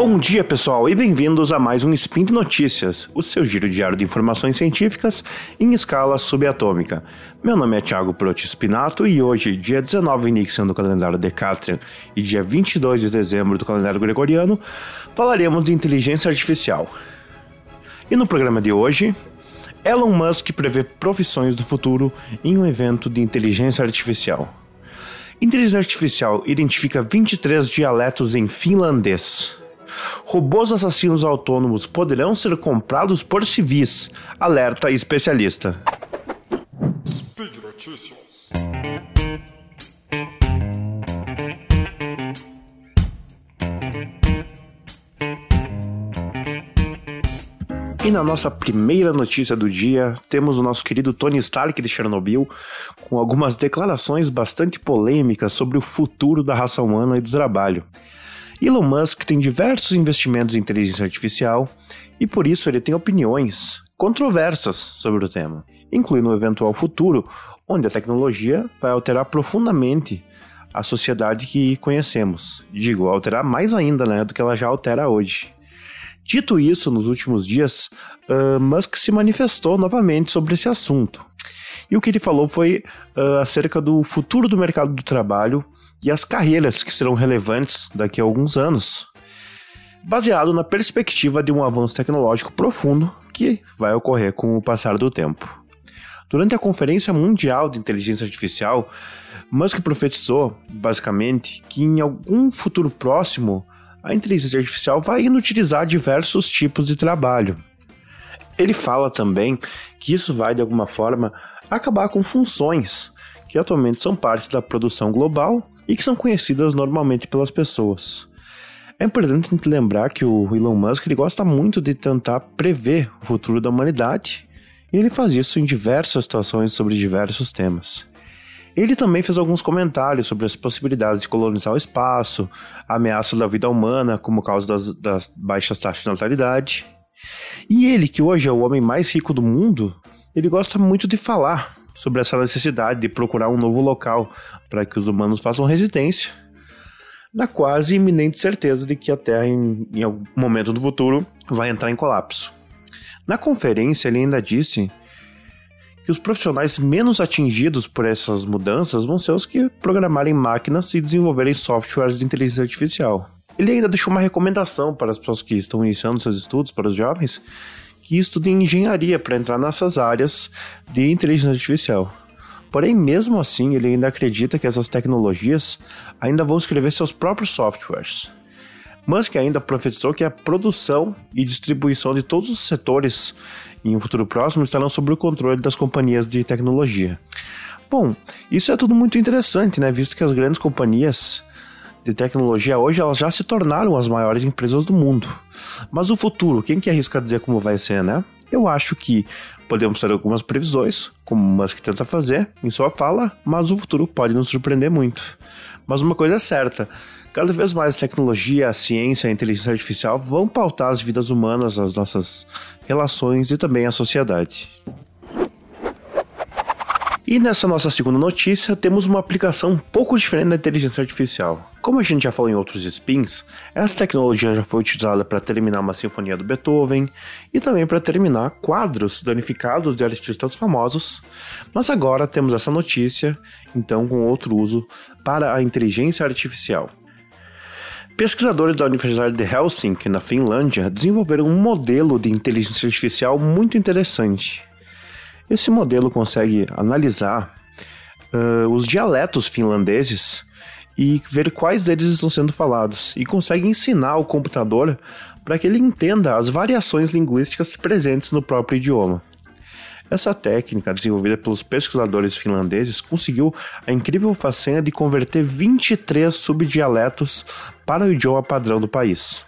Bom dia, pessoal, e bem-vindos a mais um Spin de Notícias, o seu giro diário de informações científicas em escala subatômica. Meu nome é Thiago Protti Spinato e hoje, dia 19 Nixon do calendário Decatrian e dia 22 de dezembro do calendário gregoriano, falaremos de inteligência artificial. E no programa de hoje, Elon Musk prevê profissões do futuro em um evento de inteligência artificial. Inteligência artificial identifica 23 dialetos em finlandês. Robôs assassinos autônomos poderão ser comprados por civis, alerta especialista. Speed Notícias. E na nossa primeira notícia do dia, temos o nosso querido Tony Stark de Chernobyl com algumas declarações bastante polêmicas sobre o futuro da raça humana e do trabalho. Elon Musk tem diversos investimentos em inteligência artificial e por isso ele tem opiniões controversas sobre o tema, incluindo o eventual futuro onde a tecnologia vai alterar profundamente a sociedade que conhecemos. Digo, alterar mais ainda né, do que ela já altera hoje. Dito isso, nos últimos dias, uh, Musk se manifestou novamente sobre esse assunto. E o que ele falou foi uh, acerca do futuro do mercado do trabalho e as carreiras que serão relevantes daqui a alguns anos, baseado na perspectiva de um avanço tecnológico profundo que vai ocorrer com o passar do tempo. Durante a Conferência Mundial de Inteligência Artificial, Musk profetizou, basicamente, que em algum futuro próximo a inteligência artificial vai inutilizar diversos tipos de trabalho. Ele fala também que isso vai, de alguma forma, acabar com funções que atualmente são parte da produção global e que são conhecidas normalmente pelas pessoas. É importante lembrar que o Elon Musk ele gosta muito de tentar prever o futuro da humanidade e ele faz isso em diversas situações sobre diversos temas. Ele também fez alguns comentários sobre as possibilidades de colonizar o espaço, a ameaça da vida humana como causa das, das baixas taxas de natalidade. E ele, que hoje é o homem mais rico do mundo, ele gosta muito de falar sobre essa necessidade de procurar um novo local para que os humanos façam residência, na quase iminente certeza de que a Terra, em, em algum momento do futuro, vai entrar em colapso. Na conferência, ele ainda disse que os profissionais menos atingidos por essas mudanças vão ser os que programarem máquinas e desenvolverem softwares de inteligência artificial. Ele ainda deixou uma recomendação para as pessoas que estão iniciando seus estudos, para os jovens, que estudem engenharia para entrar nessas áreas de inteligência artificial. Porém, mesmo assim, ele ainda acredita que essas tecnologias ainda vão escrever seus próprios softwares. Musk ainda profetizou que a produção e distribuição de todos os setores em um futuro próximo estarão sob o controle das companhias de tecnologia. Bom, isso é tudo muito interessante, né? Visto que as grandes companhias de tecnologia hoje elas já se tornaram as maiores empresas do mundo. Mas o futuro, quem que arrisca dizer como vai ser, né? Eu acho que podemos ter algumas previsões, como Musk tenta fazer em sua fala, mas o futuro pode nos surpreender muito. Mas uma coisa é certa: cada vez mais a tecnologia, a ciência, a inteligência artificial vão pautar as vidas humanas, as nossas relações e também a sociedade. E nessa nossa segunda notícia, temos uma aplicação um pouco diferente da inteligência artificial. Como a gente já falou em outros spins, essa tecnologia já foi utilizada para terminar uma sinfonia do Beethoven e também para terminar quadros danificados de artistas famosos, mas agora temos essa notícia, então com outro uso para a inteligência artificial. Pesquisadores da Universidade de Helsinki, na Finlândia, desenvolveram um modelo de inteligência artificial muito interessante esse modelo consegue analisar uh, os dialetos finlandeses e ver quais deles estão sendo falados, e consegue ensinar o computador para que ele entenda as variações linguísticas presentes no próprio idioma. Essa técnica, desenvolvida pelos pesquisadores finlandeses, conseguiu a incrível façanha de converter 23 subdialetos para o idioma padrão do país.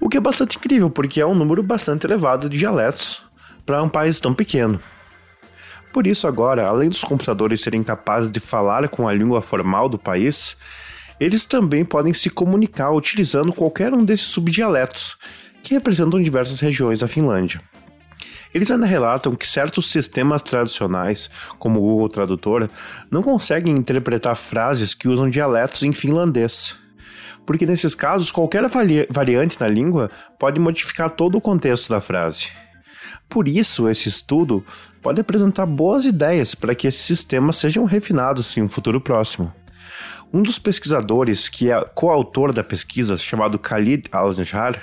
O que é bastante incrível, porque é um número bastante elevado de dialetos para um país tão pequeno. Por isso, agora, além dos computadores serem capazes de falar com a língua formal do país, eles também podem se comunicar utilizando qualquer um desses subdialetos, que representam diversas regiões da Finlândia. Eles ainda relatam que certos sistemas tradicionais, como o Google Tradutor, não conseguem interpretar frases que usam dialetos em finlandês. porque nesses casos qualquer vari variante na língua pode modificar todo o contexto da frase. Por isso, esse estudo pode apresentar boas ideias para que esses sistemas sejam refinados em um futuro próximo. Um dos pesquisadores, que é coautor da pesquisa, chamado Khalid Al-Najjar,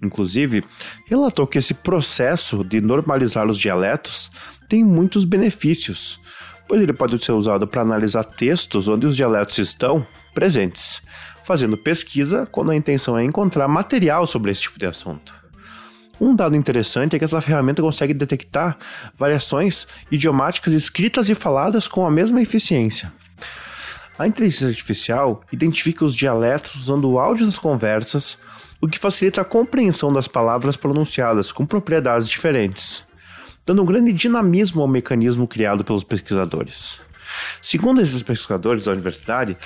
inclusive, relatou que esse processo de normalizar os dialetos tem muitos benefícios, pois ele pode ser usado para analisar textos onde os dialetos estão presentes, fazendo pesquisa quando a intenção é encontrar material sobre esse tipo de assunto. Um dado interessante é que essa ferramenta consegue detectar variações idiomáticas escritas e faladas com a mesma eficiência. A inteligência artificial identifica os dialetos usando o áudio das conversas, o que facilita a compreensão das palavras pronunciadas com propriedades diferentes, dando um grande dinamismo ao mecanismo criado pelos pesquisadores. Segundo esses pesquisadores da universidade,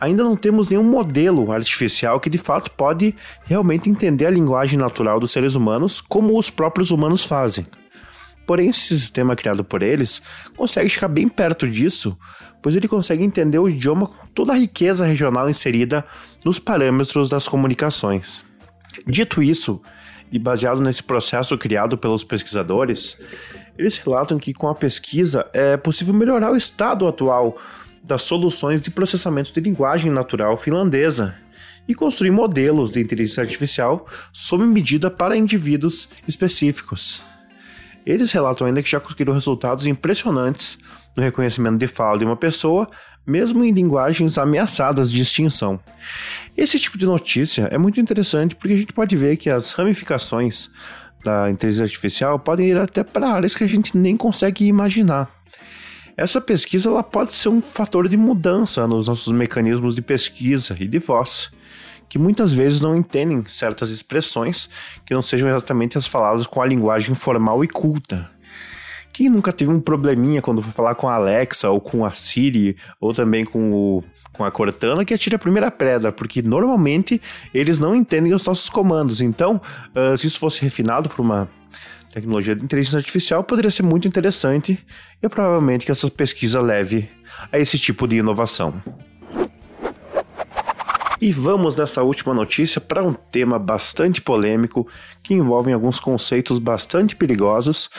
ainda não temos nenhum modelo artificial que de fato pode realmente entender a linguagem natural dos seres humanos como os próprios humanos fazem. Porém, esse sistema criado por eles consegue chegar bem perto disso, pois ele consegue entender o idioma com toda a riqueza regional inserida nos parâmetros das comunicações. Dito isso, e baseado nesse processo criado pelos pesquisadores, eles relatam que com a pesquisa é possível melhorar o estado atual das soluções de processamento de linguagem natural finlandesa e construir modelos de inteligência artificial sob medida para indivíduos específicos. Eles relatam ainda que já conseguiram resultados impressionantes no reconhecimento de fala de uma pessoa, mesmo em linguagens ameaçadas de extinção. Esse tipo de notícia é muito interessante porque a gente pode ver que as ramificações da inteligência artificial podem ir até para áreas que a gente nem consegue imaginar. Essa pesquisa ela pode ser um fator de mudança nos nossos mecanismos de pesquisa e de voz, que muitas vezes não entendem certas expressões que não sejam exatamente as faladas com a linguagem formal e culta. Quem nunca teve um probleminha quando foi falar com a Alexa ou com a Siri ou também com, o, com a Cortana que atira a primeira pedra, porque normalmente eles não entendem os nossos comandos. Então, uh, se isso fosse refinado por uma tecnologia de inteligência artificial, poderia ser muito interessante e provavelmente que essa pesquisa leve a esse tipo de inovação. E vamos nessa última notícia para um tema bastante polêmico que envolve alguns conceitos bastante perigosos,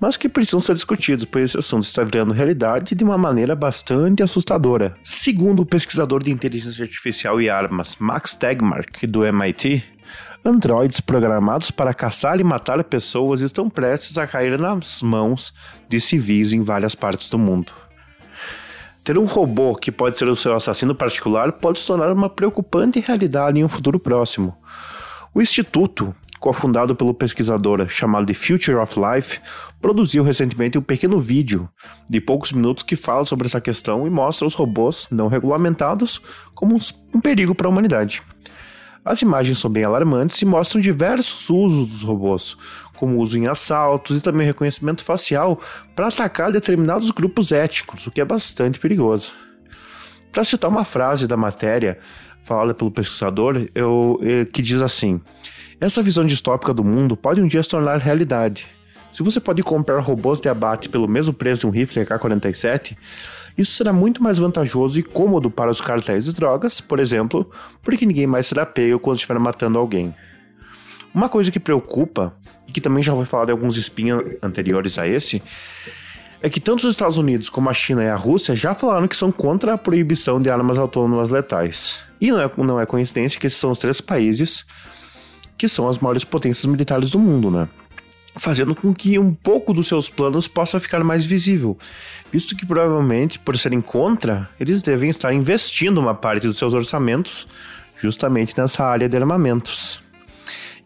mas que precisam ser discutidos, pois esse assunto está virando realidade de uma maneira bastante assustadora. Segundo o pesquisador de inteligência artificial e armas Max Tegmark, do MIT, androides programados para caçar e matar pessoas estão prestes a cair nas mãos de civis em várias partes do mundo. Ter um robô que pode ser o seu assassino particular pode se tornar uma preocupante realidade em um futuro próximo. O Instituto, cofundado pelo pesquisador chamado de Future of Life, produziu recentemente um pequeno vídeo de poucos minutos que fala sobre essa questão e mostra os robôs não regulamentados como um perigo para a humanidade. As imagens são bem alarmantes e mostram diversos usos dos robôs, como uso em assaltos e também reconhecimento facial para atacar determinados grupos étnicos, o que é bastante perigoso. Para citar uma frase da matéria falada pelo pesquisador, eu, eu, que diz assim: Essa visão distópica do mundo pode um dia se tornar realidade. Se você pode comprar robôs de abate pelo mesmo preço de um rifle AK-47, isso será muito mais vantajoso e cômodo para os cartéis de drogas, por exemplo, porque ninguém mais será pego quando estiver matando alguém. Uma coisa que preocupa, e que também já foi falado em alguns espinhos anteriores a esse, é que tanto os Estados Unidos como a China e a Rússia já falaram que são contra a proibição de armas autônomas letais. E não é, não é coincidência que esses são os três países que são as maiores potências militares do mundo, né? Fazendo com que um pouco dos seus planos possa ficar mais visível, visto que provavelmente, por serem contra, eles devem estar investindo uma parte dos seus orçamentos justamente nessa área de armamentos.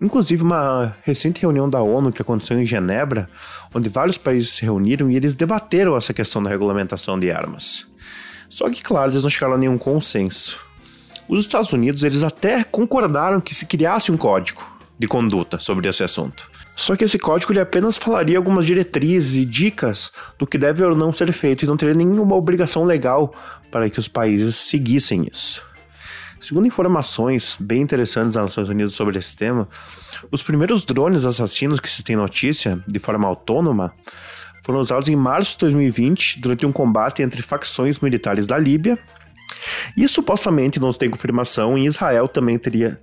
Inclusive, uma recente reunião da ONU que aconteceu em Genebra, onde vários países se reuniram e eles debateram essa questão da regulamentação de armas. Só que, claro, eles não chegaram a nenhum consenso. Os Estados Unidos eles até concordaram que se criasse um código de conduta sobre esse assunto. Só que esse código ele apenas falaria algumas diretrizes e dicas do que deve ou não ser feito e não teria nenhuma obrigação legal para que os países seguissem isso. Segundo informações bem interessantes das Nações Unidas sobre esse tema, os primeiros drones assassinos que se tem notícia, de forma autônoma, foram usados em março de 2020 durante um combate entre facções militares da Líbia E supostamente, não tem confirmação, em Israel também teria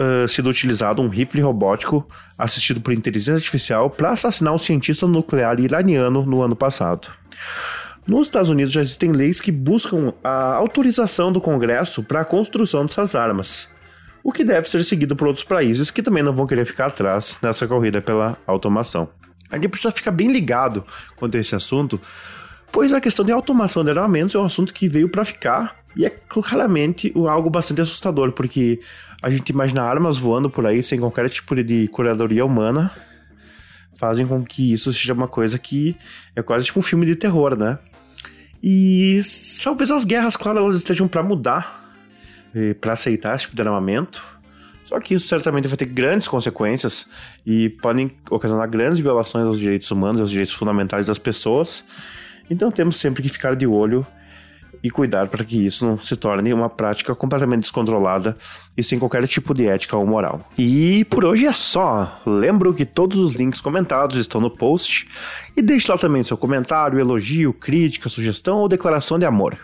uh, sido utilizado um rifle robótico assistido por inteligência artificial para assassinar um cientista nuclear iraniano no ano passado. Nos Estados Unidos já existem leis que buscam a autorização do Congresso para a construção dessas armas, o que deve ser seguido por outros países que também não vão querer ficar atrás nessa corrida pela automação. A gente precisa ficar bem ligado quanto a esse assunto, pois a questão de automação de armamentos é um assunto que veio para ficar e é claramente algo bastante assustador, porque a gente imagina armas voando por aí sem qualquer tipo de curadoria humana, fazem com que isso seja uma coisa que é quase tipo um filme de terror, né? E talvez as guerras, claro, elas estejam para mudar, para aceitar esse tipo de armamento. Só que isso certamente vai ter grandes consequências e podem ocasionar grandes violações aos direitos humanos, aos direitos fundamentais das pessoas. Então temos sempre que ficar de olho e cuidar para que isso não se torne uma prática completamente descontrolada e sem qualquer tipo de ética ou moral. E por hoje é só. Lembro que todos os links comentados estão no post e deixe lá também seu comentário, elogio, crítica, sugestão ou declaração de amor.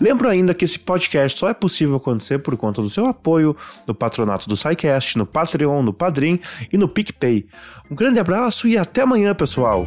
Lembro ainda que esse podcast só é possível acontecer por conta do seu apoio no patronato do SciCast, no Patreon, no Padrim e no PicPay. Um grande abraço e até amanhã, pessoal!